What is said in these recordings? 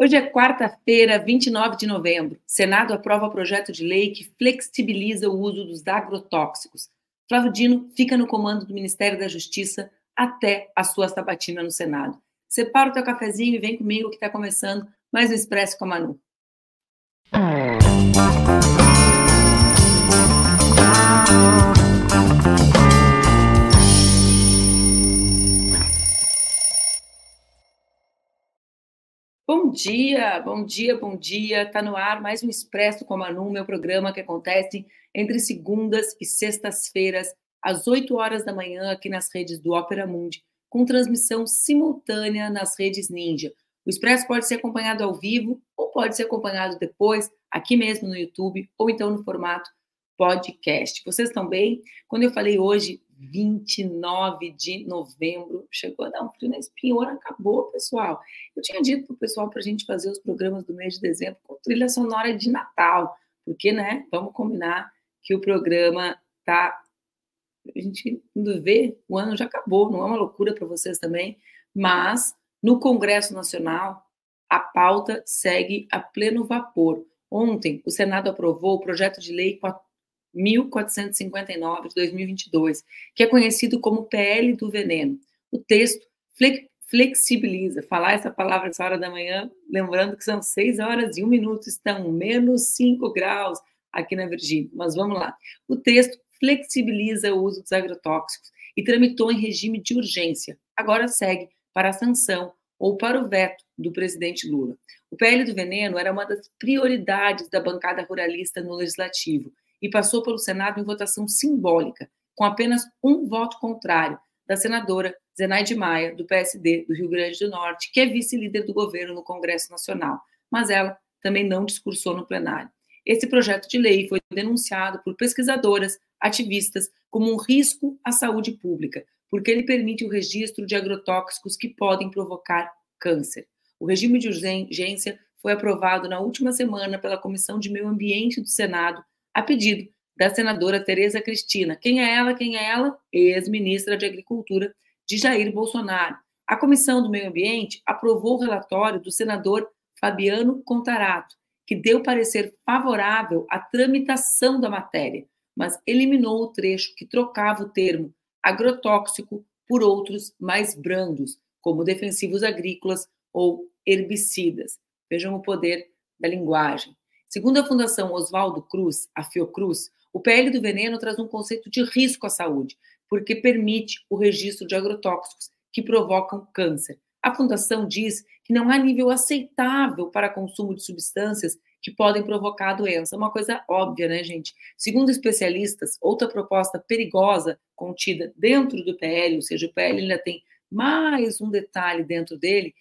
Hoje é quarta-feira, 29 de novembro. Senado aprova projeto de lei que flexibiliza o uso dos agrotóxicos. Flávio Dino fica no comando do Ministério da Justiça até a sua sabatina no Senado. Separa o teu cafezinho e vem comigo que está começando mais um Expresso com a Manu. Bom dia, bom dia, bom dia. Está no ar mais um Expresso com a Manu, meu programa que acontece entre segundas e sextas-feiras, às 8 horas da manhã, aqui nas redes do Opera Mundi, com transmissão simultânea nas redes Ninja. O Expresso pode ser acompanhado ao vivo ou pode ser acompanhado depois, aqui mesmo no YouTube, ou então no formato podcast. Vocês estão bem? Quando eu falei hoje 29 de novembro. Chegou a dar um frio na acabou, pessoal. Eu tinha dito para o pessoal para a gente fazer os programas do mês de dezembro com trilha sonora de Natal, porque, né, vamos combinar que o programa tá. A gente indo ver, o ano já acabou, não é uma loucura para vocês também, mas no Congresso Nacional a pauta segue a pleno vapor. Ontem, o Senado aprovou o projeto de lei 1459 de 2022, que é conhecido como PL do veneno. O texto flexibiliza, falar essa palavra essa hora da manhã, lembrando que são 6 horas e 1 minuto, estão menos 5 graus aqui na Virgínia. Mas vamos lá. O texto flexibiliza o uso dos agrotóxicos e tramitou em regime de urgência. Agora segue para a sanção ou para o veto do presidente Lula. O PL do veneno era uma das prioridades da bancada ruralista no legislativo e passou pelo Senado em votação simbólica, com apenas um voto contrário, da senadora Zenaide Maia, do PSD do Rio Grande do Norte, que é vice-líder do governo no Congresso Nacional, mas ela também não discursou no plenário. Esse projeto de lei foi denunciado por pesquisadoras, ativistas, como um risco à saúde pública, porque ele permite o registro de agrotóxicos que podem provocar câncer. O regime de urgência foi aprovado na última semana pela Comissão de Meio Ambiente do Senado a pedido da senadora Tereza Cristina. Quem é ela? Quem é ela? Ex-ministra de Agricultura de Jair Bolsonaro. A Comissão do Meio Ambiente aprovou o relatório do senador Fabiano Contarato, que deu parecer favorável à tramitação da matéria, mas eliminou o trecho que trocava o termo agrotóxico por outros mais brandos, como defensivos agrícolas ou herbicidas. Vejam o poder da linguagem. Segundo a Fundação Oswaldo Cruz, a Fiocruz, o PL do veneno traz um conceito de risco à saúde, porque permite o registro de agrotóxicos que provocam câncer. A fundação diz que não há nível aceitável para consumo de substâncias que podem provocar a doença. É uma coisa óbvia, né, gente? Segundo especialistas, outra proposta perigosa contida dentro do PL, ou seja, o PL ainda tem mais um detalhe dentro dele,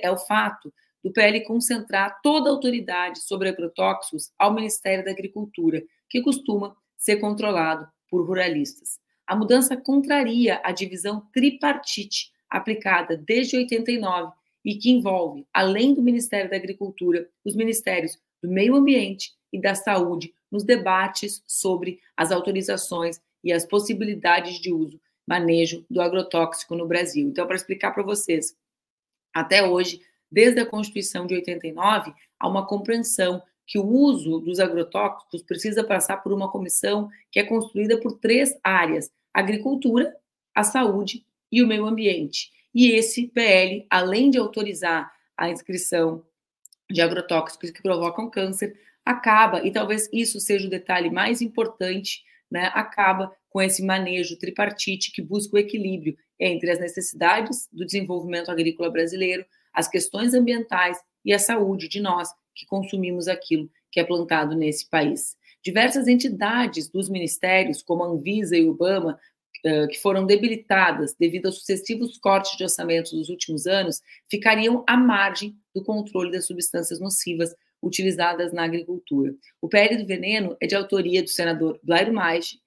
é o fato do PL concentrar toda a autoridade sobre agrotóxicos ao Ministério da Agricultura, que costuma ser controlado por ruralistas. A mudança contraria a divisão tripartite aplicada desde 89 e que envolve, além do Ministério da Agricultura, os ministérios do Meio Ambiente e da Saúde nos debates sobre as autorizações e as possibilidades de uso, manejo do agrotóxico no Brasil. Então, para explicar para vocês, até hoje desde a Constituição de 89, há uma compreensão que o uso dos agrotóxicos precisa passar por uma comissão que é construída por três áreas: a agricultura, a saúde e o meio ambiente. E esse PL, além de autorizar a inscrição de agrotóxicos que provocam câncer, acaba, e talvez isso seja o detalhe mais importante, né, acaba com esse manejo tripartite que busca o equilíbrio entre as necessidades do desenvolvimento agrícola brasileiro, as questões ambientais e a saúde de nós que consumimos aquilo que é plantado nesse país. Diversas entidades dos ministérios, como a Anvisa e o Obama, que foram debilitadas devido aos sucessivos cortes de orçamentos dos últimos anos, ficariam à margem do controle das substâncias nocivas utilizadas na agricultura. O PL do veneno é de autoria do senador Blairo Maggi,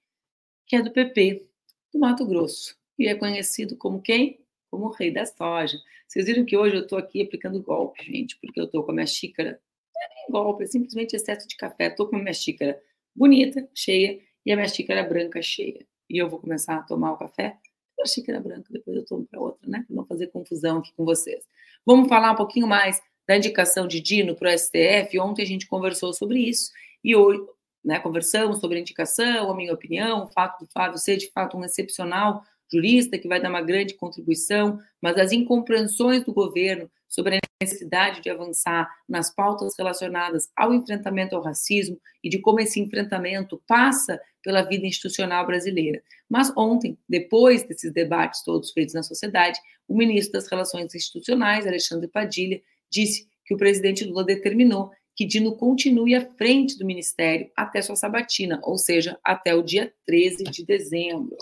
que é do PP, do Mato Grosso, e é conhecido como quem? Como o rei da soja. Vocês viram que hoje eu estou aqui aplicando golpe, gente, porque eu estou com a minha xícara. Não é nem golpe, é simplesmente excesso de café. Estou com a minha xícara bonita, cheia, e a minha xícara branca cheia. E eu vou começar a tomar o café a xícara branca, depois eu tomo para outra, né? Para não fazer confusão aqui com vocês. Vamos falar um pouquinho mais da indicação de Dino para o STF, ontem a gente conversou sobre isso, e hoje né, conversamos sobre a indicação, a minha opinião, o fato do Flávio ser de fato um excepcional jurista que vai dar uma grande contribuição, mas as incompreensões do governo sobre a necessidade de avançar nas pautas relacionadas ao enfrentamento ao racismo e de como esse enfrentamento passa pela vida institucional brasileira. Mas ontem, depois desses debates todos feitos na sociedade, o ministro das Relações Institucionais, Alexandre Padilha, disse que o presidente Lula determinou que Dino continue à frente do ministério até sua sabatina, ou seja, até o dia 13 de dezembro.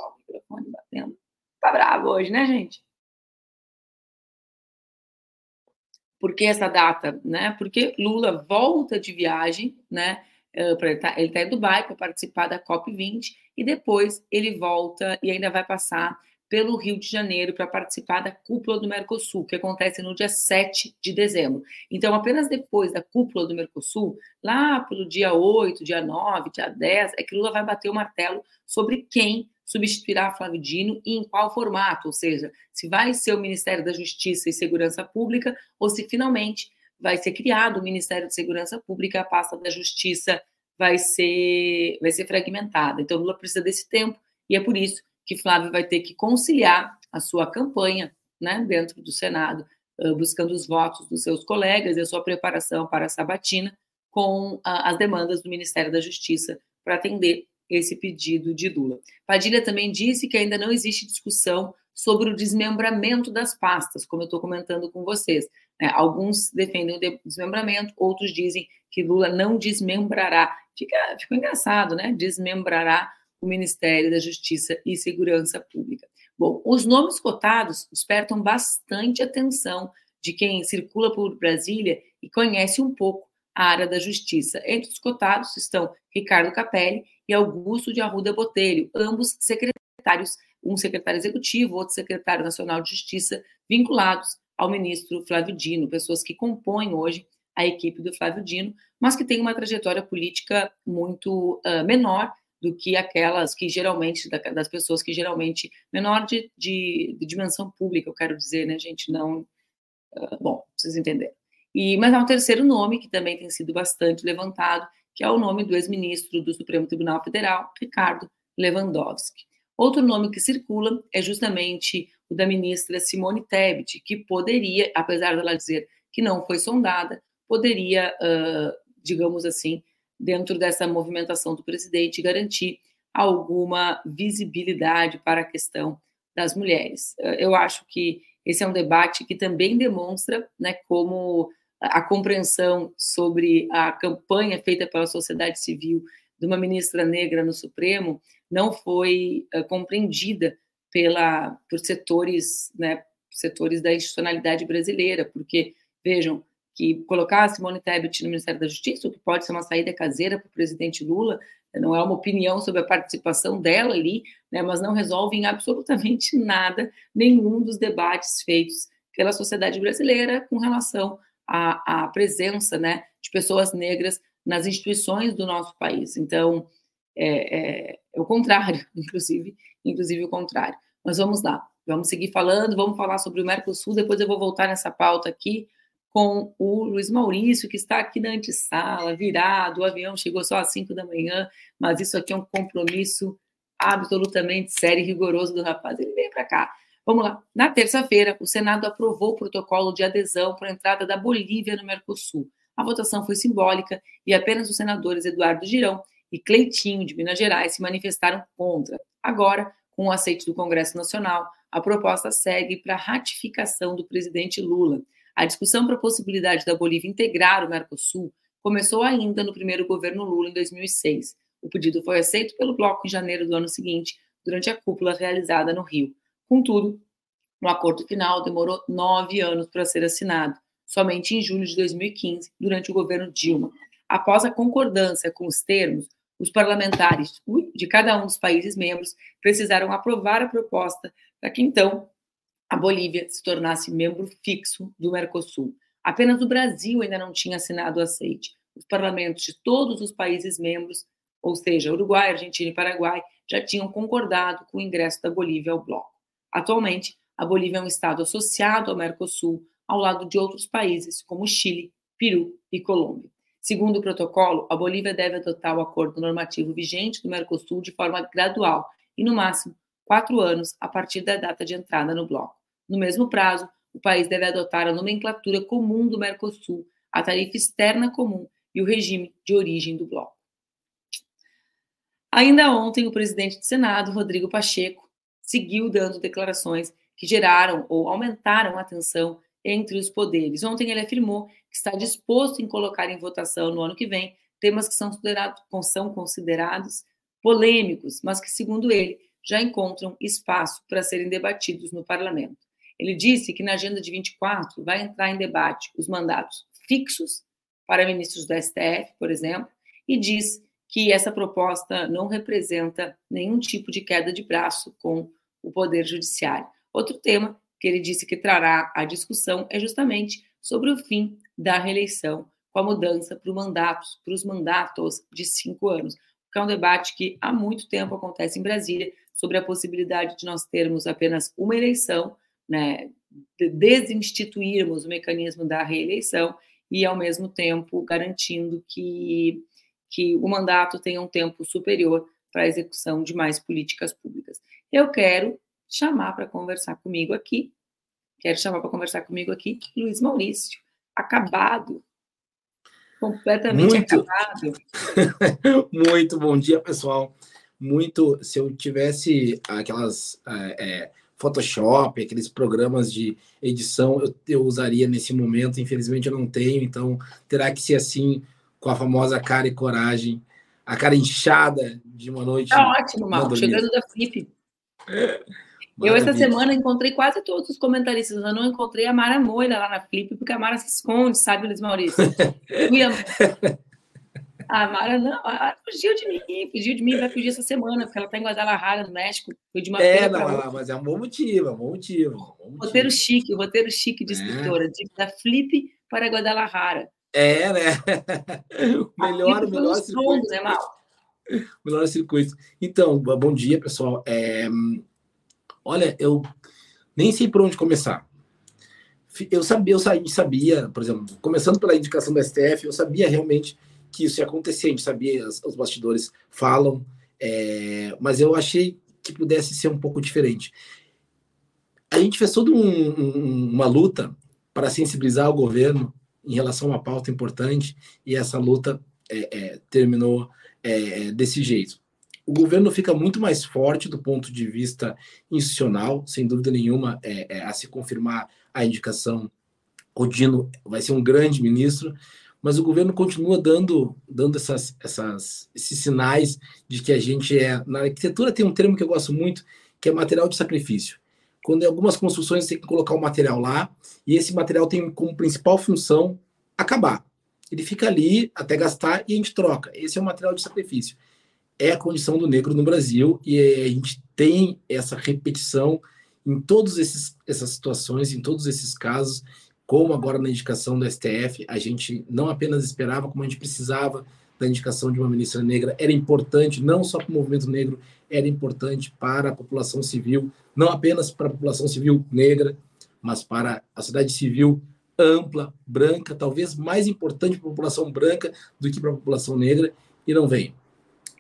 Ó, o microfone batendo. Tá bravo hoje, né, gente? Por que essa data? Né? Porque Lula volta de viagem, né? Ele está tá em Dubai para participar da COP20 e depois ele volta e ainda vai passar pelo Rio de Janeiro para participar da cúpula do Mercosul, que acontece no dia 7 de dezembro. Então, apenas depois da cúpula do Mercosul, lá pelo dia 8, dia 9, dia 10, é que Lula vai bater o martelo sobre quem substituirá Flávio Dino e em qual formato, ou seja, se vai ser o Ministério da Justiça e Segurança Pública ou se finalmente vai ser criado o Ministério de Segurança Pública, a pasta da Justiça vai ser vai ser fragmentada. Então Lula precisa desse tempo e é por isso que Flávio vai ter que conciliar a sua campanha, né, dentro do Senado, buscando os votos dos seus colegas e a sua preparação para a sabatina com as demandas do Ministério da Justiça para atender esse pedido de Lula. Padilha também disse que ainda não existe discussão sobre o desmembramento das pastas, como eu estou comentando com vocês. Né? Alguns defendem o desmembramento, outros dizem que Lula não desmembrará. Fica, fica engraçado, né? Desmembrará o Ministério da Justiça e Segurança Pública. Bom, os nomes cotados despertam bastante atenção de quem circula por Brasília e conhece um pouco a área da justiça. Entre os cotados estão Ricardo Capelli e Augusto de Arruda Botelho, ambos secretários, um secretário executivo, outro secretário nacional de justiça, vinculados ao ministro Flávio Dino, pessoas que compõem hoje a equipe do Flávio Dino, mas que têm uma trajetória política muito uh, menor do que aquelas que geralmente, das pessoas que geralmente, menor de, de, de dimensão pública, eu quero dizer, né, gente, não, uh, bom, vocês entenderam. E, mas há um terceiro nome que também tem sido bastante levantado, que é o nome do ex-ministro do Supremo Tribunal Federal, Ricardo Lewandowski. Outro nome que circula é justamente o da ministra Simone Tebet, que poderia, apesar dela dizer que não foi sondada, poderia, uh, digamos assim, dentro dessa movimentação do presidente, garantir alguma visibilidade para a questão das mulheres. Eu acho que esse é um debate que também demonstra né, como a compreensão sobre a campanha feita pela sociedade civil de uma ministra negra no Supremo não foi uh, compreendida pela por setores, né, setores da institucionalidade brasileira, porque vejam, que colocar a Simone Tebet no Ministério da Justiça, o que pode ser uma saída caseira para o presidente Lula, não é uma opinião sobre a participação dela ali, né, mas não resolve em absolutamente nada nenhum dos debates feitos pela sociedade brasileira com relação à, à presença né, de pessoas negras nas instituições do nosso país. Então, é, é, é, o contrário, inclusive, inclusive o contrário. Mas vamos lá, vamos seguir falando, vamos falar sobre o Mercosul, depois eu vou voltar nessa pauta aqui, com o Luiz Maurício, que está aqui na antessala, virado, o avião chegou só às 5 da manhã, mas isso aqui é um compromisso absolutamente sério e rigoroso do rapaz. Ele vem para cá. Vamos lá. Na terça-feira, o Senado aprovou o protocolo de adesão para a entrada da Bolívia no Mercosul. A votação foi simbólica e apenas os senadores Eduardo Girão e Cleitinho, de Minas Gerais, se manifestaram contra. Agora, com o aceite do Congresso Nacional, a proposta segue para ratificação do presidente Lula. A discussão para a possibilidade da Bolívia integrar o Mercosul começou ainda no primeiro governo Lula, em 2006. O pedido foi aceito pelo bloco em janeiro do ano seguinte, durante a cúpula realizada no Rio. Contudo, o acordo final demorou nove anos para ser assinado, somente em julho de 2015, durante o governo Dilma. Após a concordância com os termos, os parlamentares de cada um dos países membros precisaram aprovar a proposta para que então a Bolívia se tornasse membro fixo do Mercosul. Apenas o Brasil ainda não tinha assinado o aceite. Os parlamentos de todos os países membros, ou seja, Uruguai, Argentina e Paraguai, já tinham concordado com o ingresso da Bolívia ao bloco. Atualmente, a Bolívia é um estado associado ao Mercosul, ao lado de outros países, como Chile, Peru e Colômbia. Segundo o protocolo, a Bolívia deve adotar o acordo normativo vigente do Mercosul de forma gradual e, no máximo, quatro anos a partir da data de entrada no bloco. No mesmo prazo, o país deve adotar a nomenclatura comum do Mercosul, a tarifa externa comum e o regime de origem do bloco. Ainda ontem, o presidente do Senado, Rodrigo Pacheco, seguiu dando declarações que geraram ou aumentaram a tensão entre os poderes. Ontem ele afirmou que está disposto em colocar em votação no ano que vem temas que são considerados, são considerados polêmicos, mas que, segundo ele, já encontram espaço para serem debatidos no parlamento. Ele disse que na agenda de 24 vai entrar em debate os mandatos fixos para ministros do STF, por exemplo, e diz que essa proposta não representa nenhum tipo de queda de braço com o Poder Judiciário. Outro tema que ele disse que trará à discussão é justamente sobre o fim da reeleição, com a mudança para, mandatos, para os mandatos de cinco anos, que é um debate que há muito tempo acontece em Brasília sobre a possibilidade de nós termos apenas uma eleição, né, desinstituirmos o mecanismo da reeleição e, ao mesmo tempo, garantindo que, que o mandato tenha um tempo superior para a execução de mais políticas públicas. Eu quero chamar para conversar comigo aqui, quero chamar para conversar comigo aqui Luiz Maurício, acabado, completamente Muito. acabado. Muito bom dia, pessoal. Muito, se eu tivesse aquelas é, Photoshop, aqueles programas de edição, eu, eu usaria nesse momento. Infelizmente, eu não tenho, então terá que ser assim, com a famosa cara e coragem, a cara inchada de uma noite. Tá ótimo, Mal, chegando da Flip. Eu, essa semana, encontrei quase todos os comentaristas. Eu não encontrei a Mara Moira lá na Flip, porque a Mara se esconde, sabe, Luiz Maurício? A Mara não, a fugiu de mim, fugiu de mim, vai fugir essa semana, porque ela está em Guadalajara, no México. Foi de uma é, não, ela, mas é um bom motivo, é um bom motivo. Um bom motivo. Roteiro chique, roteiro chique de é. escritora, da Flip para Guadalajara. É, né? O melhor, melhor circuito. Né, Mal? Melhor circuito. Então, bom dia, pessoal. É, olha, eu nem sei por onde começar. Eu sabia, eu sabia, por exemplo, começando pela indicação do STF, eu sabia realmente que isso ia acontecer, a gente sabia, os, os bastidores falam, é, mas eu achei que pudesse ser um pouco diferente. A gente fez toda um, um, uma luta para sensibilizar o governo em relação a uma pauta importante e essa luta é, é, terminou é, desse jeito. O governo fica muito mais forte do ponto de vista institucional, sem dúvida nenhuma, é, é, a se confirmar a indicação. O Dino vai ser um grande ministro, mas o governo continua dando, dando essas, essas, esses sinais de que a gente é. Na arquitetura tem um termo que eu gosto muito, que é material de sacrifício. Quando em algumas construções você tem que colocar o material lá, e esse material tem como principal função acabar. Ele fica ali até gastar e a gente troca. Esse é o material de sacrifício. É a condição do negro no Brasil, e a gente tem essa repetição em todas essas situações, em todos esses casos, como agora na indicação do STF, a gente não apenas esperava, como a gente precisava da indicação de uma ministra negra, era importante não só para o movimento negro, era importante para a população civil, não apenas para a população civil negra, mas para a sociedade civil ampla, branca, talvez mais importante para a população branca do que para a população negra, e não veio.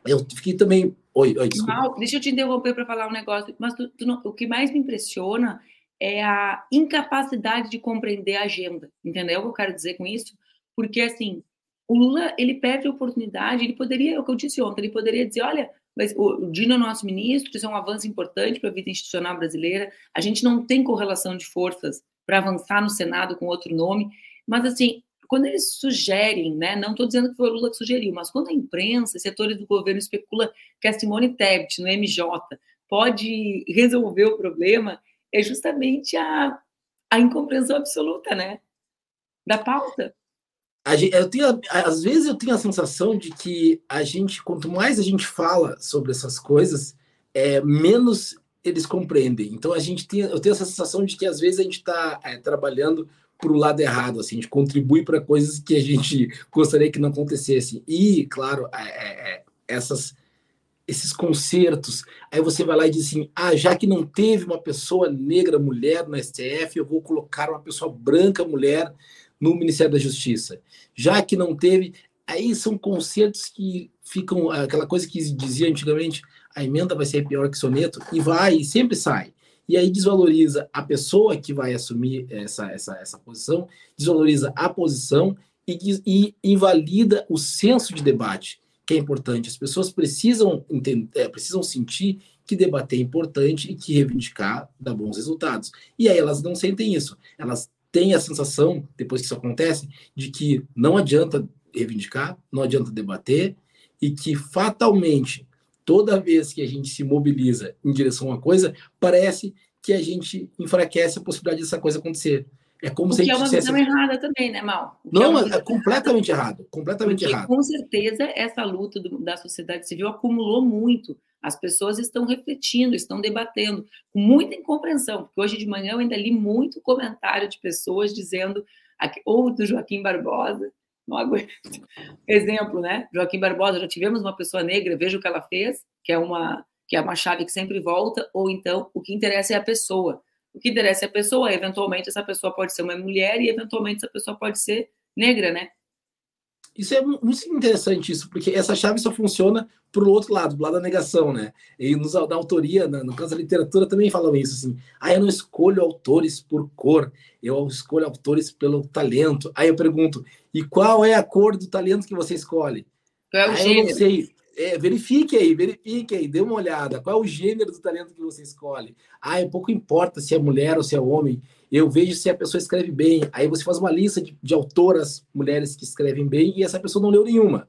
Eu fiquei também. Oi, oi. Mal, deixa eu te interromper para falar um negócio, mas tu, tu não... o que mais me impressiona é a incapacidade de compreender a agenda. Entendeu o que eu quero dizer com isso? Porque, assim, o Lula, ele perde a oportunidade, ele poderia, é o que eu disse ontem, ele poderia dizer, olha, mas o Dino é nosso ministro, isso é um avanço importante para a vida institucional brasileira, a gente não tem correlação de forças para avançar no Senado com outro nome, mas, assim, quando eles sugerem, né, não estou dizendo que foi o Lula que sugeriu, mas quando a imprensa, setores do governo especula que a Simone Tebet, no MJ, pode resolver o problema, é justamente a, a incompreensão absoluta, né? Da pauta. Eu tenho, às vezes eu tenho a sensação de que a gente, quanto mais a gente fala sobre essas coisas, é, menos eles compreendem. Então a gente tem, eu tenho essa sensação de que às vezes a gente está é, trabalhando para o lado errado, assim, a gente contribui para coisas que a gente gostaria que não acontecessem. E, claro, é, é, é essas esses concertos. Aí você vai lá e diz assim: ah, já que não teve uma pessoa negra mulher no STF, eu vou colocar uma pessoa branca mulher no Ministério da Justiça. Já que não teve. Aí são concertos que ficam. aquela coisa que dizia antigamente: a emenda vai ser pior que soneto, e vai, e sempre sai. E aí desvaloriza a pessoa que vai assumir essa, essa, essa posição, desvaloriza a posição e, e invalida o senso de debate que é importante. As pessoas precisam entender, é, precisam sentir que debater é importante e que reivindicar dá bons resultados. E aí elas não sentem isso. Elas têm a sensação, depois que isso acontece, de que não adianta reivindicar, não adianta debater e que fatalmente toda vez que a gente se mobiliza em direção a uma coisa, parece que a gente enfraquece a possibilidade dessa coisa acontecer. É como o se que é uma visão errada também, né, Mal? Não, é, é completamente errado. Completamente Porque, errado. Com certeza, essa luta do, da sociedade civil acumulou muito. As pessoas estão refletindo, estão debatendo, com muita incompreensão. Porque hoje de manhã eu ainda li muito comentário de pessoas dizendo, ou do Joaquim Barbosa, não aguento. Exemplo, né? Joaquim Barbosa, já tivemos uma pessoa negra, veja o que ela fez, que é uma que é uma chave que sempre volta, ou então o que interessa é a pessoa. O que interessa é a pessoa, eventualmente essa pessoa pode ser uma mulher e eventualmente essa pessoa pode ser negra, né? Isso é muito interessante, isso, porque essa chave só funciona para o outro lado, do lado da negação, né? E nos, na autoria, no caso da literatura, também falam isso, assim. Ah, eu não escolho autores por cor, eu escolho autores pelo talento. Aí eu pergunto, e qual é a cor do talento que você escolhe? Qual é o ah, gênero? Eu não sei. É, verifique aí, verifique aí, dê uma olhada. Qual é o gênero do talento que você escolhe? Ah, é pouco importa se é mulher ou se é homem. Eu vejo se a pessoa escreve bem. Aí você faz uma lista de, de autoras, mulheres que escrevem bem, e essa pessoa não leu nenhuma.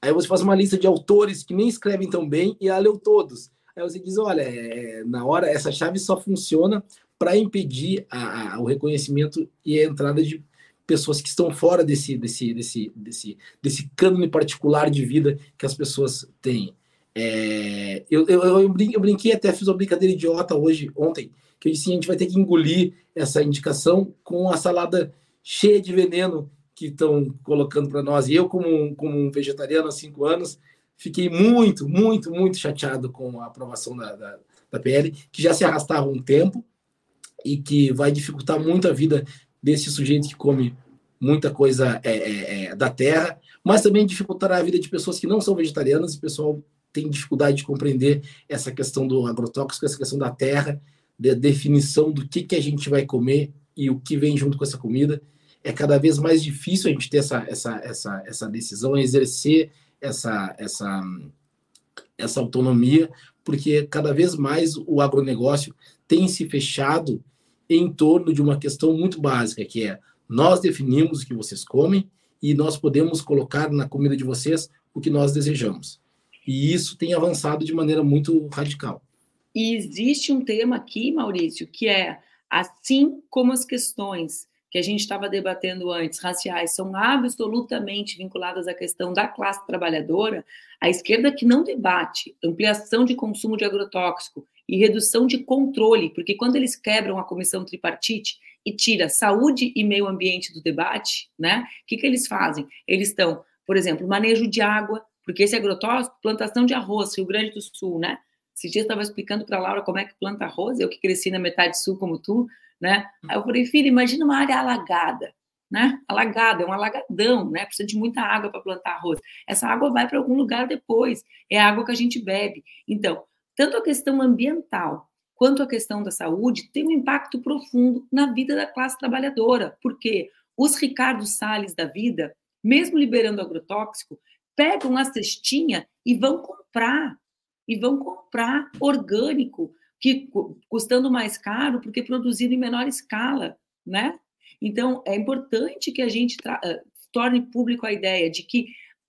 Aí você faz uma lista de autores que nem escrevem tão bem e ela leu todos. Aí você diz: olha, é, na hora, essa chave só funciona para impedir a, a, o reconhecimento e a entrada de pessoas que estão fora desse, desse, desse, desse, desse cânone particular de vida que as pessoas têm. É, eu, eu, eu, brinquei, até fiz uma brincadeira idiota hoje, ontem, que disse: a gente vai ter que engolir essa indicação com a salada cheia de veneno que estão colocando para nós. E eu, como, como um vegetariano há cinco anos, fiquei muito, muito, muito chateado com a aprovação da, da, da PL, que já se arrastava um tempo e que vai dificultar muito a vida desse sujeito que come muita coisa é, é, é, da terra, mas também dificultará a vida de pessoas que não são vegetarianas e o pessoal tem dificuldade de compreender essa questão do agrotóxico, essa questão da terra, da definição do que, que a gente vai comer e o que vem junto com essa comida. É cada vez mais difícil a gente ter essa, essa, essa, essa decisão, exercer essa, essa, essa autonomia, porque cada vez mais o agronegócio tem se fechado em torno de uma questão muito básica, que é nós definimos o que vocês comem e nós podemos colocar na comida de vocês o que nós desejamos. E isso tem avançado de maneira muito radical. E existe um tema aqui, Maurício, que é assim como as questões que a gente estava debatendo antes, raciais, são absolutamente vinculadas à questão da classe trabalhadora, a esquerda que não debate ampliação de consumo de agrotóxico e redução de controle, porque quando eles quebram a comissão tripartite e tira saúde e meio ambiente do debate, né? O que, que eles fazem? Eles estão, por exemplo, manejo de água, porque esse agrotóxico, plantação de arroz, Rio Grande do Sul, né? Esses dias estava explicando para Laura como é que planta arroz, eu que cresci na metade sul como tu, né? Aí eu falei, filha, imagina uma área alagada, né? Alagada, é um alagadão, né? Precisa de muita água para plantar arroz. Essa água vai para algum lugar depois, é a água que a gente bebe. Então, tanto a questão ambiental quanto a questão da saúde tem um impacto profundo na vida da classe trabalhadora, porque os Ricardo Salles da vida, mesmo liberando agrotóxico, pegam a cestinha e vão comprar, e vão comprar orgânico, que custando mais caro porque produzido em menor escala, né? Então é importante que a gente uh, torne público a ideia de que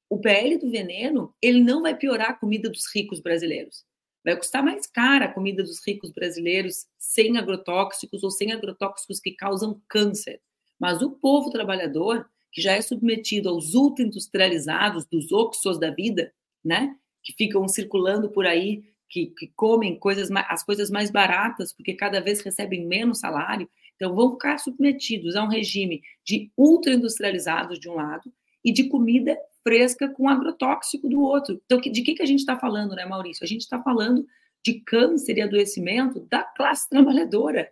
o PL do veneno ele não vai piorar a comida dos ricos brasileiros. Vai custar mais cara a comida dos ricos brasileiros sem agrotóxicos ou sem agrotóxicos que causam câncer. Mas o povo trabalhador, que já é submetido aos ultra-industrializados, dos oxos da vida, né? Que ficam circulando por aí, que, que comem coisas, as coisas mais baratas, porque cada vez recebem menos salário, então vão ficar submetidos a um regime de ultra-industrializados de um lado e de comida fresca com agrotóxico do outro. Então, de que, que a gente está falando, né, Maurício? A gente está falando de câncer e adoecimento da classe trabalhadora,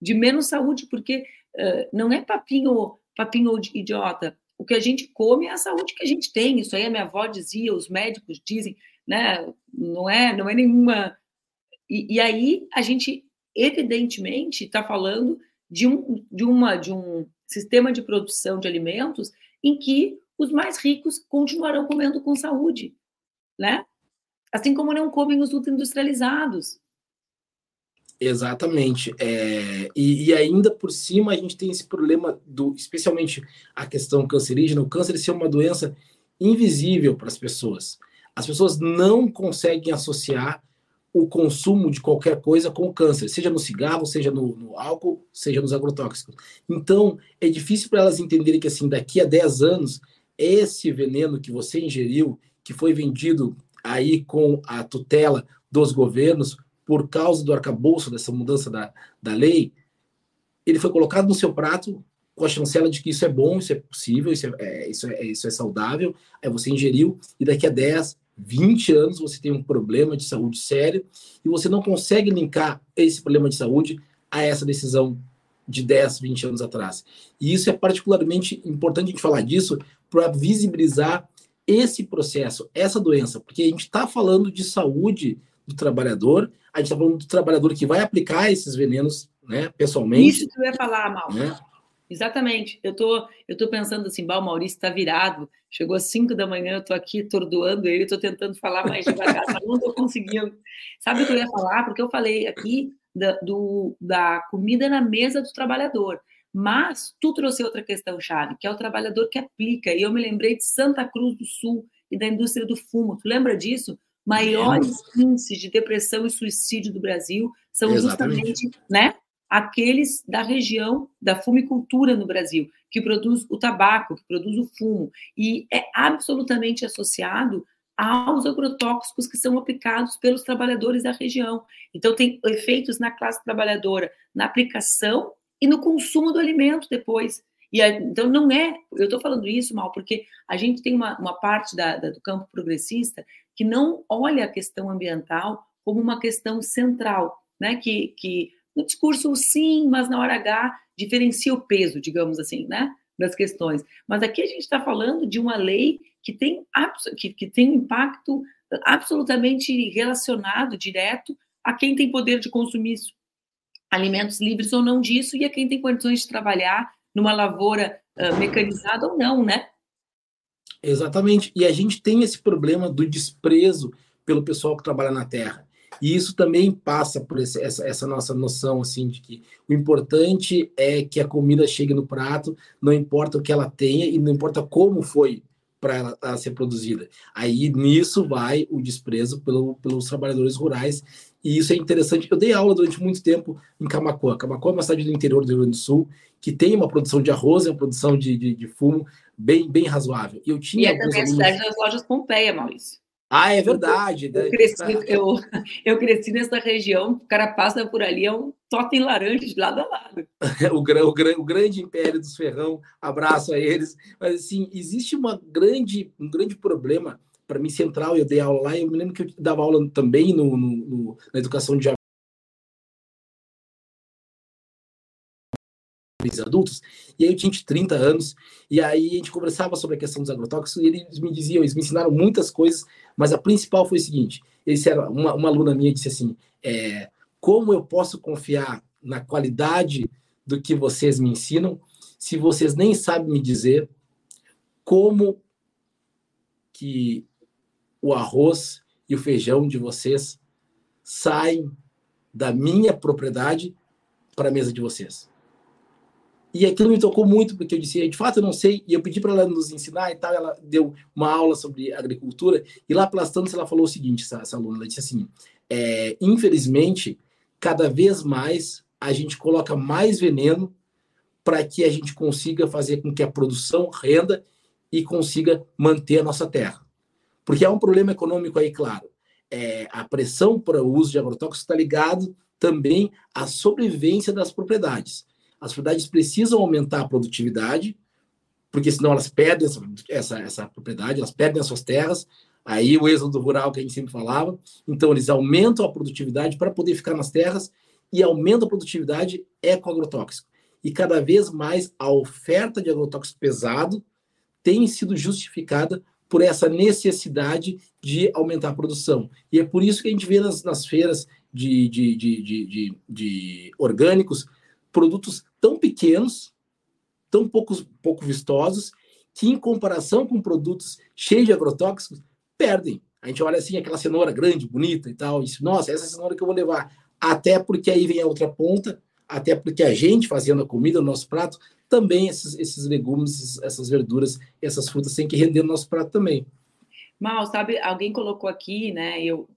de menos saúde, porque uh, não é papinho, papinho idiota. O que a gente come é a saúde que a gente tem. Isso aí a minha avó dizia, os médicos dizem, né? Não é, não é nenhuma. E, e aí a gente evidentemente está falando de um, de uma, de um sistema de produção de alimentos em que os mais ricos continuarão comendo com saúde, né? Assim como não comem os ultra-industrializados. Exatamente. É, e, e, ainda por cima a gente tem esse problema do, especialmente a questão cancerígena, o câncer ser uma doença invisível para as pessoas. As pessoas não conseguem associar o consumo de qualquer coisa com o câncer, seja no cigarro, seja no, no álcool, seja nos agrotóxicos. Então, é difícil para elas entenderem que assim, daqui a 10 anos, esse veneno que você ingeriu, que foi vendido aí com a tutela dos governos, por causa do arcabouço dessa mudança da, da lei, ele foi colocado no seu prato com a chancela de que isso é bom, isso é possível, isso é, é, isso é, isso é saudável, aí você ingeriu, e daqui a 10, 20 anos você tem um problema de saúde sério, e você não consegue linkar esse problema de saúde a essa decisão de 10, 20 anos atrás. E isso é particularmente importante a gente falar disso para visibilizar esse processo, essa doença, porque a gente está falando de saúde do trabalhador, a gente está falando do trabalhador que vai aplicar esses venenos, né, pessoalmente. Isso que eu ia falar, Mal. Né? Exatamente. Eu tô, eu tô pensando assim, o Maurício está virado. Chegou às 5 da manhã, eu tô aqui tordoando ele, estou tentando falar mais devagar, mas não estou conseguindo. Sabe o que eu ia falar? Porque eu falei aqui da, do, da comida na mesa do trabalhador. Mas tu trouxe outra questão chave, que é o trabalhador que aplica. E eu me lembrei de Santa Cruz do Sul e da indústria do fumo. Tu lembra disso? Maiores índices de depressão e suicídio do Brasil são Exatamente. justamente, né, aqueles da região da fumicultura no Brasil, que produz o tabaco, que produz o fumo, e é absolutamente associado aos agrotóxicos que são aplicados pelos trabalhadores da região. Então, tem efeitos na classe trabalhadora, na aplicação e no consumo do alimento depois. E então não é, eu estou falando isso mal porque a gente tem uma, uma parte da, da, do campo progressista que não olha a questão ambiental como uma questão central, né? Que, que no discurso sim, mas na hora H diferencia o peso, digamos assim, né? Das questões. Mas aqui a gente está falando de uma lei que tem, que, que tem um impacto absolutamente relacionado, direto, a quem tem poder de consumir isso alimentos livres ou não disso, e a quem tem condições de trabalhar numa lavoura uh, mecanizada ou não, né? Exatamente. E a gente tem esse problema do desprezo pelo pessoal que trabalha na terra. E isso também passa por esse, essa, essa, nossa noção assim de que o importante é que a comida chegue no prato, não importa o que ela tenha e não importa como foi para ela, ela, ser produzida. Aí nisso vai o desprezo pelo, pelos trabalhadores rurais e isso é interessante. Eu dei aula durante muito tempo em Camacoa. Camacoa é uma cidade do interior do Rio Grande do Sul que tem uma produção de arroz e uma produção de, de, de fumo bem, bem razoável. E, eu tinha e é também a cidade das lojas Pompeia, Maurício. Ah, é verdade. Eu cresci, eu, eu cresci nessa região, o cara passa por ali, é um totem laranja de lado a lado. o, o, o, grande império dos ferrão, abraço a eles. Mas, assim, existe uma grande, um grande problema para mim central, eu dei aula lá, eu me lembro que eu dava aula também no, no, no na educação de adultos, e aí eu tinha 30 anos, e aí a gente conversava sobre a questão dos agrotóxicos, e eles me diziam, eles me ensinaram muitas coisas, mas a principal foi o seguinte, eles eram, uma, uma aluna minha disse assim, é, como eu posso confiar na qualidade do que vocês me ensinam, se vocês nem sabem me dizer como que o arroz e o feijão de vocês saem da minha propriedade para a mesa de vocês. E aquilo me tocou muito, porque eu disse, de fato eu não sei, e eu pedi para ela nos ensinar e tal, ela deu uma aula sobre agricultura, e lá pelas tantas ela falou o seguinte, essa, essa aluna, ela disse assim, é, infelizmente, cada vez mais a gente coloca mais veneno para que a gente consiga fazer com que a produção renda e consiga manter a nossa terra. Porque há um problema econômico aí, claro. É, a pressão para o uso de agrotóxicos está ligado também à sobrevivência das propriedades. As propriedades precisam aumentar a produtividade porque senão elas perdem essa, essa, essa propriedade, elas perdem as suas terras, aí o êxodo rural que a gente sempre falava, então eles aumentam a produtividade para poder ficar nas terras e aumentam a produtividade é com agrotóxico. E cada vez mais a oferta de agrotóxico pesado tem sido justificada por essa necessidade de aumentar a produção. E é por isso que a gente vê nas, nas feiras de, de, de, de, de orgânicos produtos tão pequenos, tão poucos, pouco vistosos, que em comparação com produtos cheios de agrotóxicos, perdem. A gente olha assim, aquela cenoura grande, bonita e tal, e diz, nossa, essa é cenoura que eu vou levar. Até porque aí vem a outra ponta, até porque a gente fazendo a comida no nosso prato, também esses, esses legumes, essas verduras, essas frutas têm que render no nosso prato também. Mal, sabe, alguém colocou aqui, né, eu,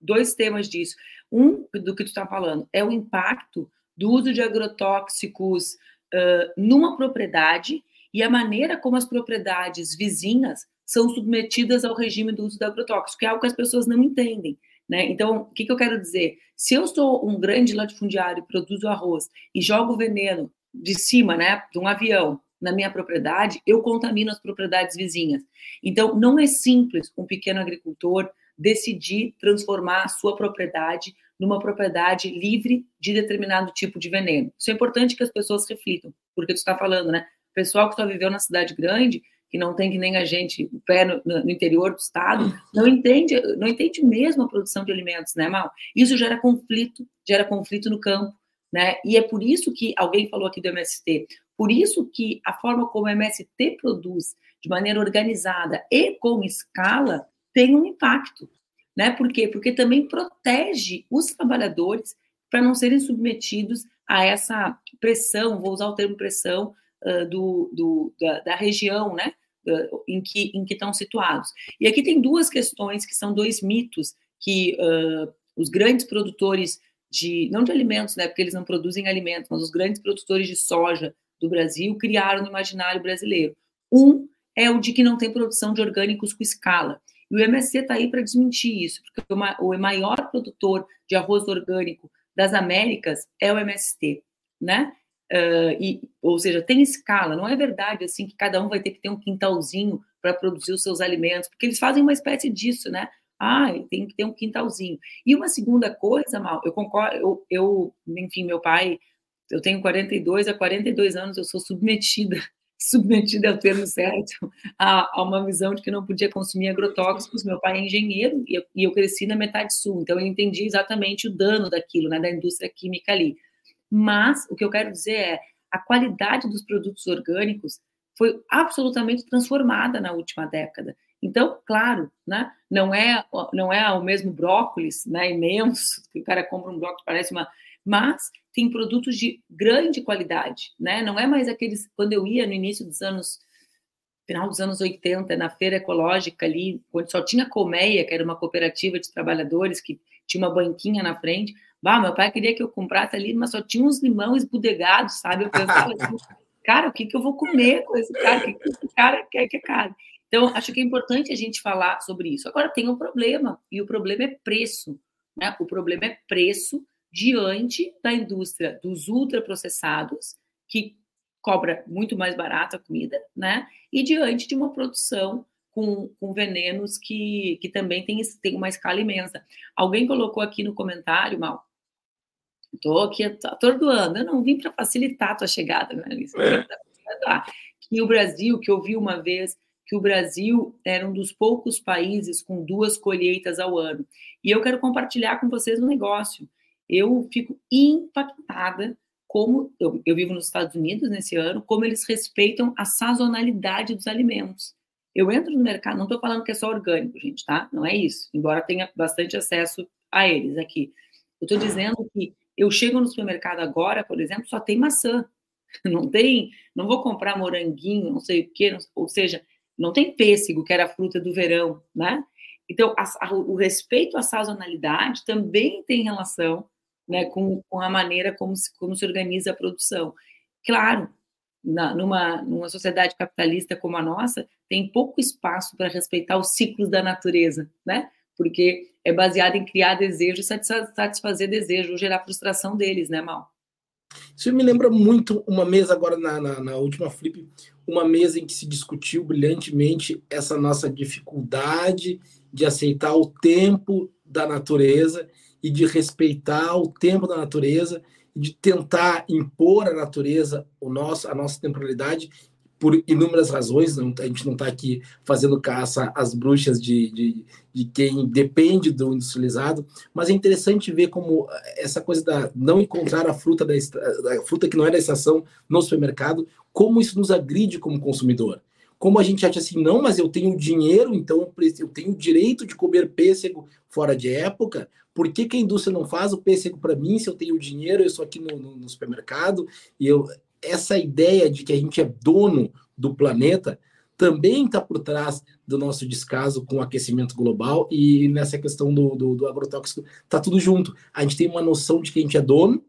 dois temas disso. Um, do que tu está falando, é o impacto do uso de agrotóxicos uh, numa propriedade e a maneira como as propriedades vizinhas são submetidas ao regime do uso do agrotóxico, que é algo que as pessoas não entendem. Né? Então, o que, que eu quero dizer? Se eu sou um grande latifundiário e produzo arroz e jogo veneno de cima, né, de um avião na minha propriedade, eu contamino as propriedades vizinhas. Então, não é simples um pequeno agricultor decidir transformar a sua propriedade numa propriedade livre de determinado tipo de veneno. Isso é importante que as pessoas reflitam, porque tu está falando, né? O pessoal que só viveu na cidade grande, que não tem que nem a gente, o pé no, no, interior do estado, não entende, não entende mesmo a produção de alimentos, né, Mal? Isso gera conflito, gera conflito no campo, né? E é por isso que alguém falou aqui do MST, por isso que a forma como o MST produz de maneira organizada e com escala tem um impacto, né? Por quê? Porque também protege os trabalhadores para não serem submetidos a essa pressão, vou usar o termo pressão, uh, do, do da, da, região, né? Uh, em que em que estão situados. E aqui tem duas questões que são dois mitos que uh, os grandes produtores de, não de alimentos, né, porque eles não produzem alimentos, mas os grandes produtores de soja do Brasil criaram no imaginário brasileiro. Um é o de que não tem produção de orgânicos com escala. E o MSC está aí para desmentir isso, porque o maior produtor de arroz orgânico das Américas é o MST, né? Uh, e, ou seja, tem escala, não é verdade assim que cada um vai ter que ter um quintalzinho para produzir os seus alimentos, porque eles fazem uma espécie disso, né? Ah, tem que ter um quintalzinho. E uma segunda coisa, Mal, eu concordo, eu, eu, enfim, meu pai, eu tenho 42 a 42 anos, eu sou submetida, submetida ao termo certo, a, a uma visão de que não podia consumir agrotóxicos. Meu pai é engenheiro e eu, e eu cresci na metade sul, então eu entendi exatamente o dano daquilo, né, da indústria química ali. Mas o que eu quero dizer é a qualidade dos produtos orgânicos foi absolutamente transformada na última década. Então, claro, né, não é não é o mesmo brócolis, né, imenso, que o cara compra um brócolis parece uma, mas tem produtos de grande qualidade, né? Não é mais aqueles quando eu ia no início dos anos final dos anos 80 na feira ecológica ali, quando só tinha colmeia, que era uma cooperativa de trabalhadores que tinha uma banquinha na frente. Bah, meu pai queria que eu comprasse ali, mas só tinha uns limões esbudegados, sabe? Eu pensava assim, cara, o que, que eu vou comer com esse cara? O que, que esse cara quer que é caro? Então, acho que é importante a gente falar sobre isso. Agora, tem um problema, e o problema é preço. Né? O problema é preço diante da indústria dos ultraprocessados, que cobra muito mais barato a comida, né? E diante de uma produção com, com venenos que, que também tem, tem uma escala imensa. Alguém colocou aqui no comentário, Mal, estou aqui atordoando, eu não vim para facilitar a tua chegada, né, Alice? É. Que o Brasil, que eu vi uma vez, que o Brasil era um dos poucos países com duas colheitas ao ano. E eu quero compartilhar com vocês um negócio. Eu fico impactada como eu, eu vivo nos Estados Unidos nesse ano, como eles respeitam a sazonalidade dos alimentos. Eu entro no mercado, não estou falando que é só orgânico, gente, tá? Não é isso, embora tenha bastante acesso a eles aqui. Eu estou dizendo que eu chego no supermercado agora, por exemplo, só tem maçã. Não tem, não vou comprar moranguinho, não sei o quê, ou seja, não tem pêssego, que era a fruta do verão, né? Então, a, a, o respeito à sazonalidade também tem relação né, com, com a maneira como se, como se organiza a produção. Claro, na, numa, numa sociedade capitalista como a nossa, tem pouco espaço para respeitar os ciclos da natureza, né? Porque é baseado em criar desejo, satisfazer desejo, gerar frustração deles, né, Mal? Isso me lembra muito uma mesa agora na, na, na última flip, uma mesa em que se discutiu brilhantemente essa nossa dificuldade de aceitar o tempo da natureza e de respeitar o tempo da natureza e de tentar impor à natureza o nosso, a nossa temporalidade por inúmeras razões, não, a gente não está aqui fazendo caça às bruxas de, de, de, quem depende do industrializado, mas é interessante ver como essa coisa da não encontrar a fruta, da, a fruta que não é da estação no supermercado, como isso nos agride como consumidor. Como a gente acha assim, não, mas eu tenho dinheiro, então eu tenho o direito de comer pêssego fora de época, por que, que a indústria não faz o pêssego para mim se eu tenho dinheiro, eu estou aqui no, no, no supermercado e eu essa ideia de que a gente é dono do planeta também está por trás do nosso descaso com o aquecimento global e nessa questão do, do, do agrotóxico está tudo junto. A gente tem uma noção de que a gente é dono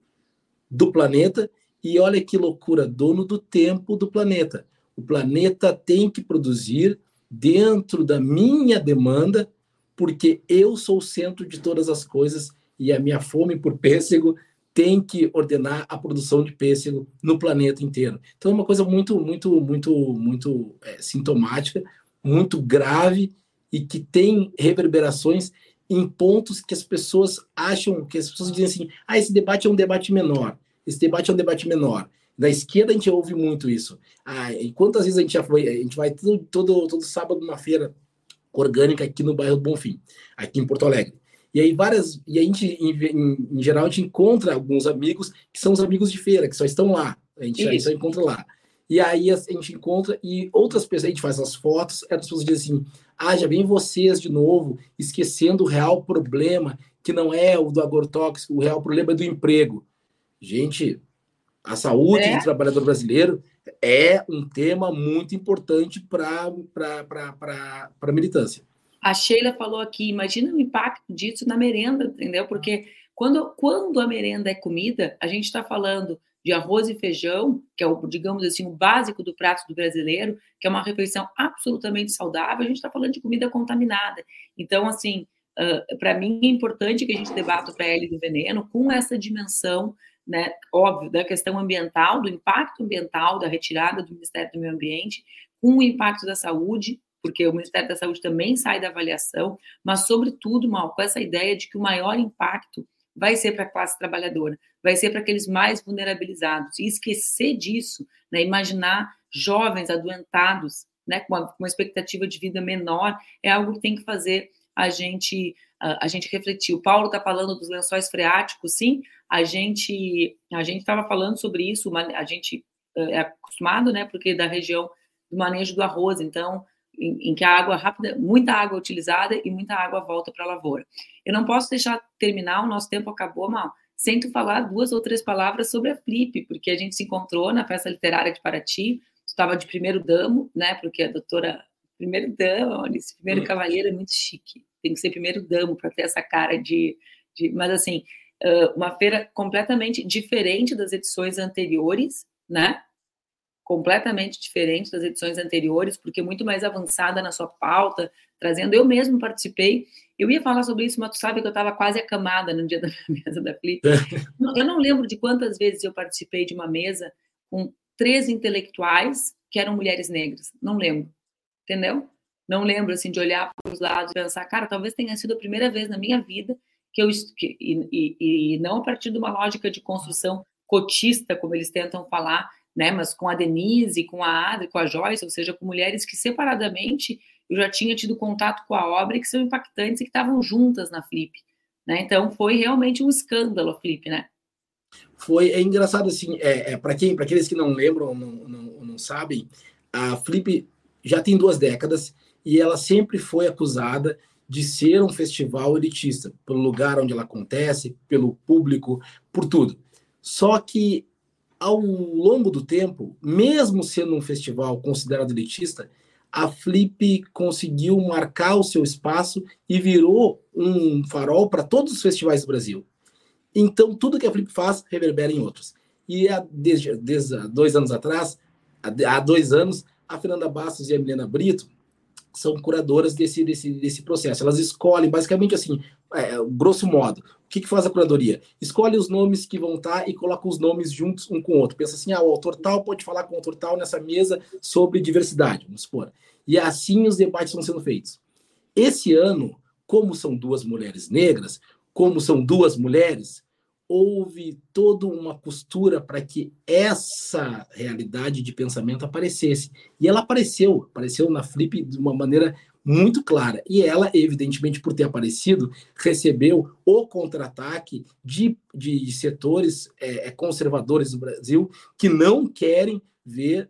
do planeta e olha que loucura, dono do tempo do planeta. O planeta tem que produzir dentro da minha demanda, porque eu sou o centro de todas as coisas e a minha fome por pêssego tem que ordenar a produção de pêssego no planeta inteiro. Então é uma coisa muito, muito, muito, muito é, sintomática, muito grave e que tem reverberações em pontos que as pessoas acham, que as pessoas dizem assim, ah, esse debate é um debate menor, esse debate é um debate menor. Da esquerda a gente ouve muito isso. Ah, e quantas vezes a gente já foi, a gente vai todo, todo, todo sábado numa feira orgânica aqui no bairro do Bonfim, aqui em Porto Alegre. E aí várias, e a gente, em, em, geral, a gente encontra alguns amigos que são os amigos de feira, que só estão lá. A gente só encontra lá. E aí a, gente encontra, e outras pessoas, a gente faz as fotos, e as pessoas dizem assim, ah, já vem vocês de novo, esquecendo o real problema, que não é o do agrotóxico, o real problema é do emprego. Gente, a saúde é. do trabalhador brasileiro é um tema muito importante para a militância. A Sheila falou aqui, imagina o impacto disso na merenda, entendeu? Porque quando, quando a merenda é comida, a gente está falando de arroz e feijão, que é o, digamos assim, o básico do prato do brasileiro, que é uma refeição absolutamente saudável, a gente está falando de comida contaminada. Então, assim, uh, para mim é importante que a gente debata o PL do veneno com essa dimensão, né, óbvio, da questão ambiental, do impacto ambiental, da retirada do Ministério do Meio Ambiente, com o impacto da saúde, porque o Ministério da Saúde também sai da avaliação, mas, sobretudo, mal, com essa ideia de que o maior impacto vai ser para a classe trabalhadora, vai ser para aqueles mais vulnerabilizados. E esquecer disso, né, imaginar jovens adoentados, né, com, uma, com uma expectativa de vida menor, é algo que tem que fazer a gente a gente refletir. O Paulo está falando dos lençóis freáticos, sim, a gente a gente estava falando sobre isso, a gente é acostumado, né, porque da região do manejo do arroz, então em, em, que a água rápida, muita água é utilizada e muita água volta para a lavoura. Eu não posso deixar terminar, o nosso tempo acabou mal, sem tu falar duas ou três palavras sobre a Flip, porque a gente se encontrou na festa literária de Paraty, estava de primeiro damo, né, porque a doutora, primeiro damo, esse primeiro hum. cavalheiro é muito chique, tem que ser primeiro damo para ter essa cara de, de mas assim, uma feira completamente diferente das edições anteriores, né, completamente diferente das edições anteriores, porque muito mais avançada na sua pauta, trazendo. Eu mesmo participei. Eu ia falar sobre isso, mas tu sabe que eu estava quase acamada no dia da mesa da Flip. eu não lembro de quantas vezes eu participei de uma mesa com três intelectuais que eram mulheres negras. Não lembro. Entendeu? Não lembro assim de olhar para os lados e pensar, cara, talvez tenha sido a primeira vez na minha vida que eu que, e, e, não a partir de uma lógica de construção cotista, como eles tentam falar, né? Mas com a Denise, com a Adri, com a Joyce, ou seja, com mulheres que separadamente eu já tinha tido contato com a obra e que são impactantes e que estavam juntas na Flip, né? Então foi realmente um escândalo a Flip, né? Foi é engraçado assim, é, é para quem, para aqueles que não lembram, não, não, não sabem, a Flip já tem duas décadas e ela sempre foi acusada de ser um festival elitista, pelo lugar onde ela acontece, pelo público, por tudo. Só que ao longo do tempo, mesmo sendo um festival considerado elitista, a Flip conseguiu marcar o seu espaço e virou um farol para todos os festivais do Brasil. Então, tudo que a Flip faz reverbera em outros. E há, desde, desde dois anos atrás, há dois anos, a Fernanda Bastos e a Milena Brito são curadoras desse, desse, desse processo. Elas escolhem, basicamente assim, é, grosso modo, o que, que, faz a curadoria? Escolhe os nomes que vão estar e coloca os nomes juntos um com o outro. Pensa assim, ah, o autor tal pode falar com o autor tal nessa mesa sobre diversidade, vamos supor. E assim os debates estão sendo feitos. Esse ano, como são duas mulheres negras, como são duas mulheres, houve toda uma costura para que essa realidade de pensamento aparecesse. E ela apareceu, apareceu na Flip de uma maneira muito clara. E ela, evidentemente, por ter aparecido, recebeu o contra-ataque de, de setores é, é conservadores do Brasil que não querem ver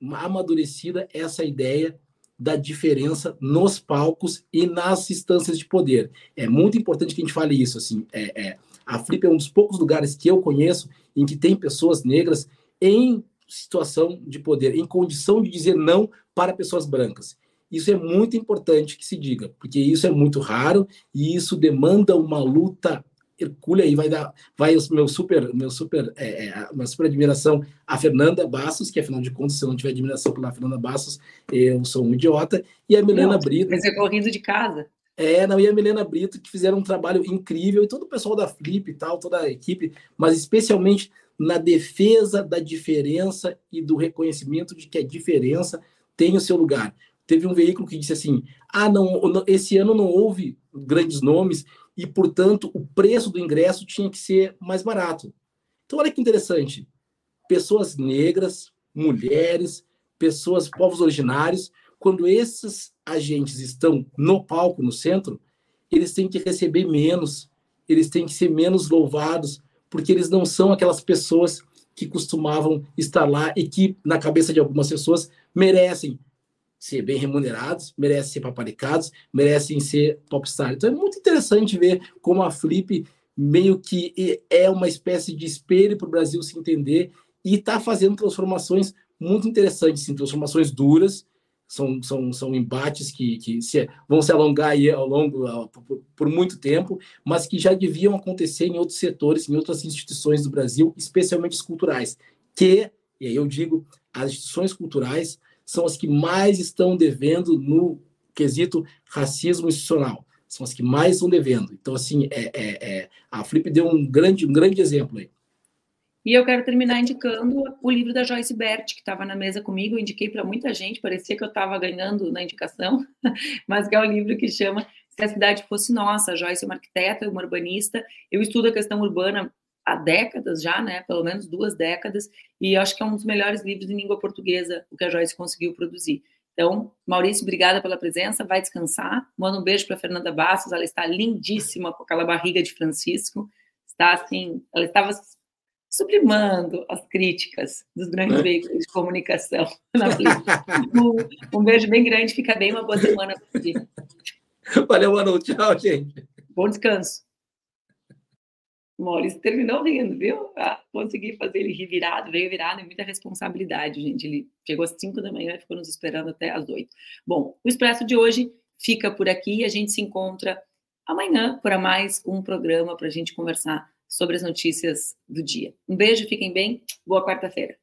amadurecida essa ideia da diferença nos palcos e nas instâncias de poder. É muito importante que a gente fale isso. Assim, é, é a Flip é um dos poucos lugares que eu conheço em que tem pessoas negras em situação de poder, em condição de dizer não para pessoas brancas. Isso é muito importante que se diga, porque isso é muito raro e isso demanda uma luta hercúlea e vai dar, vai o meu super, meu super, é, é, uma super admiração a Fernanda Bastos, que afinal de contas, se eu não tiver admiração pela Fernanda Bastos, eu sou um idiota, e a Milena não, Brito. Mas é correndo de casa. É, não, e a Milena Brito, que fizeram um trabalho incrível, e todo o pessoal da Flip e tal, toda a equipe, mas especialmente na defesa da diferença e do reconhecimento de que a diferença tem o seu lugar. Teve um veículo que disse assim: ah, não, esse ano não houve grandes nomes e, portanto, o preço do ingresso tinha que ser mais barato. Então, olha que interessante. Pessoas negras, mulheres, pessoas, povos originários, quando esses agentes estão no palco, no centro, eles têm que receber menos, eles têm que ser menos louvados, porque eles não são aquelas pessoas que costumavam estar lá e que, na cabeça de algumas pessoas, merecem ser bem remunerados, merecem ser paparicados, merecem ser popstar. Então é muito interessante ver como a Flip meio que é uma espécie de espelho para o Brasil se entender e está fazendo transformações muito interessantes, sim, transformações duras, são, são, são embates que, que se, vão se alongar aí ao longo por, por, muito tempo, mas que já deviam acontecer em outros setores, em outras instituições do Brasil, especialmente as culturais, que, e aí eu digo, as instituições culturais são as que mais estão devendo no quesito racismo institucional, são as que mais estão devendo. Então, assim, é, é, é a Flip deu um grande, um grande exemplo aí. E eu quero terminar indicando o livro da Joyce Bert, que estava na mesa comigo, eu indiquei para muita gente, parecia que eu estava ganhando na indicação, mas que é um livro que chama Se a Cidade Fosse Nossa. A Joyce é uma arquiteta, uma urbanista, eu estudo a questão urbana há décadas já, né, pelo menos duas décadas, e acho que é um dos melhores livros em língua portuguesa, o que a Joyce conseguiu produzir. Então, Maurício, obrigada pela presença, vai descansar, manda um beijo para Fernanda Bastos, ela está lindíssima com aquela barriga de Francisco, está assim, ela estava sublimando as críticas dos grandes é. veículos de comunicação. um, um, beijo bem grande, fica bem, uma boa semana. Valeu, Manu, tchau, gente. Bom descanso. O Maurício terminou rindo, viu? Ah, consegui fazer ele rir virado, veio virado, é muita responsabilidade, gente. Ele chegou às 5 da manhã e ficou nos esperando até às 8. Bom, o Expresso de hoje fica por aqui. A gente se encontra amanhã para mais um programa para a gente conversar sobre as notícias do dia. Um beijo, fiquem bem, boa quarta-feira.